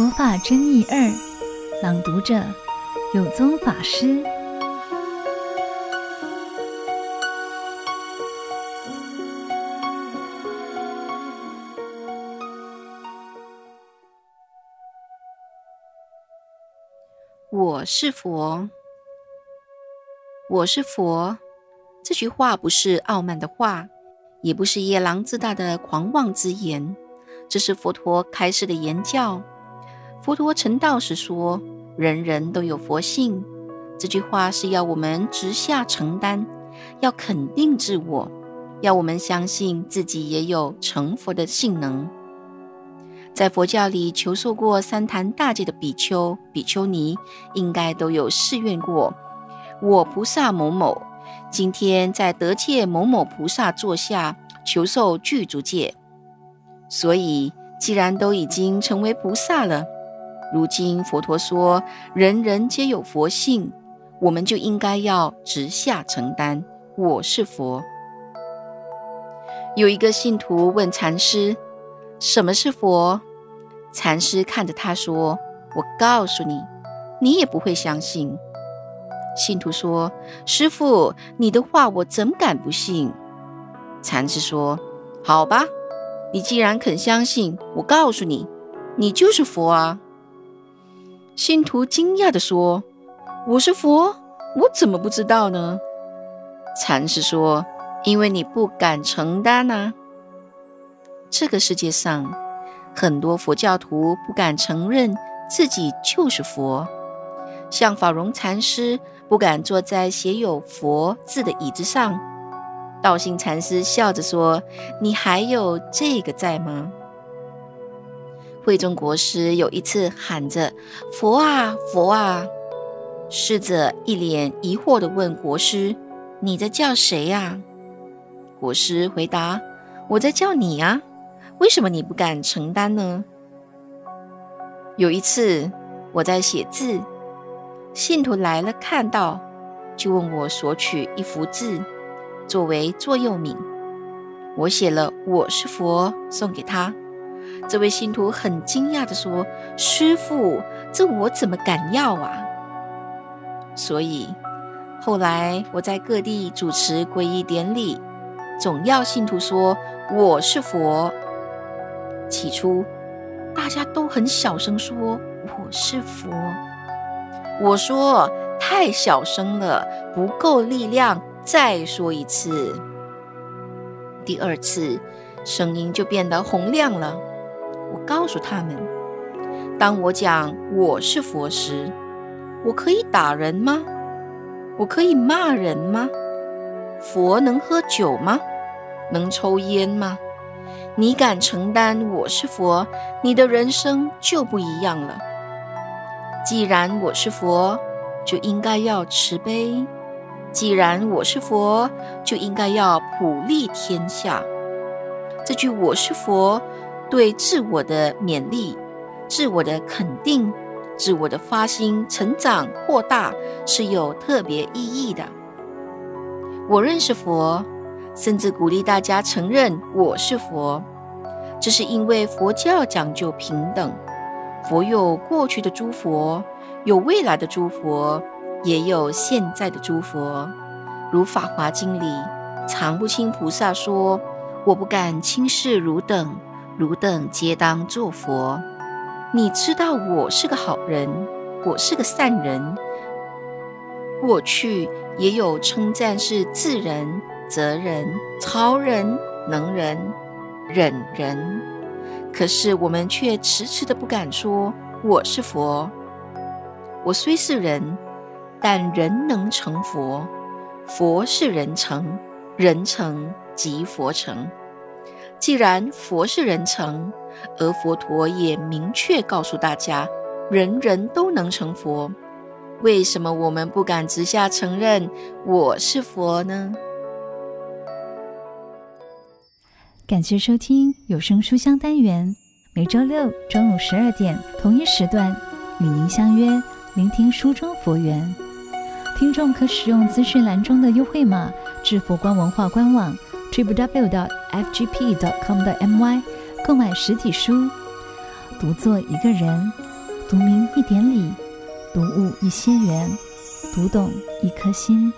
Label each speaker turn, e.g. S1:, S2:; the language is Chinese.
S1: 佛法真义二，朗读者有宗法师。
S2: 我是佛，我是佛。这句话不是傲慢的话，也不是夜郎自大的狂妄之言，这是佛陀开示的言教。佛陀成道时说：“人人都有佛性。”这句话是要我们直下承担，要肯定自我，要我们相信自己也有成佛的性能。在佛教里求受过三坛大戒的比丘、比丘尼，应该都有誓愿过：“我菩萨某某，今天在得界某某菩萨座下求受具足戒。”所以，既然都已经成为菩萨了。如今佛陀说，人人皆有佛性，我们就应该要直下承担。我是佛。有一个信徒问禅师：“什么是佛？”禅师看着他说：“我告诉你，你也不会相信。”信徒说：“师父，你的话我怎敢不信？”禅师说：“好吧，你既然肯相信，我告诉你，你就是佛啊。”信徒惊讶地说：“我是佛，我怎么不知道呢？”禅师说：“因为你不敢承担呐。这个世界上，很多佛教徒不敢承认自己就是佛，像法荣禅师不敢坐在写有‘佛’字的椅子上。道心禅师笑着说：‘你还有这个在吗？’”慧中国师有一次喊着“佛啊，佛啊”，侍者一脸疑惑地问国师：“你在叫谁呀？”国师回答：“我在叫你啊，为什么你不敢承担呢？”有一次我在写字，信徒来了，看到就问我索取一幅字作为座右铭，我写了“我是佛”送给他。这位信徒很惊讶地说：“师父，这我怎么敢要啊？”所以后来我在各地主持皈依典礼，总要信徒说：“我是佛。”起初大家都很小声说：“我是佛。”我说：“太小声了，不够力量，再说一次。”第二次声音就变得洪亮了。我告诉他们，当我讲我是佛时，我可以打人吗？我可以骂人吗？佛能喝酒吗？能抽烟吗？你敢承担我是佛，你的人生就不一样了。既然我是佛，就应该要慈悲；既然我是佛，就应该要普利天下。这句我是佛。对自我的勉励、自我的肯定、自我的发心、成长、扩大是有特别意义的。我认识佛，甚至鼓励大家承认我是佛，这是因为佛教讲究平等。佛有过去的诸佛，有未来的诸佛，也有现在的诸佛。如《法华经》里，常不轻菩萨说：“我不敢轻视汝等。”汝等皆当作佛。你知道我是个好人，我是个善人。过去也有称赞是智人、哲人、超人、能人、忍人，可是我们却迟迟的不敢说我是佛。我虽是人，但人能成佛，佛是人成，人成即佛成。既然佛是人成，而佛陀也明确告诉大家，人人都能成佛，为什么我们不敢直下承认我是佛呢？
S1: 感谢收听有声书香单元，每周六中午十二点同一时段与您相约，聆听书中佛缘。听众可使用资讯栏中的优惠码至佛光文化官网。www.fgp.com.my 购买实体书，独作一个人，读明一点理，读悟一些缘，读懂一颗心。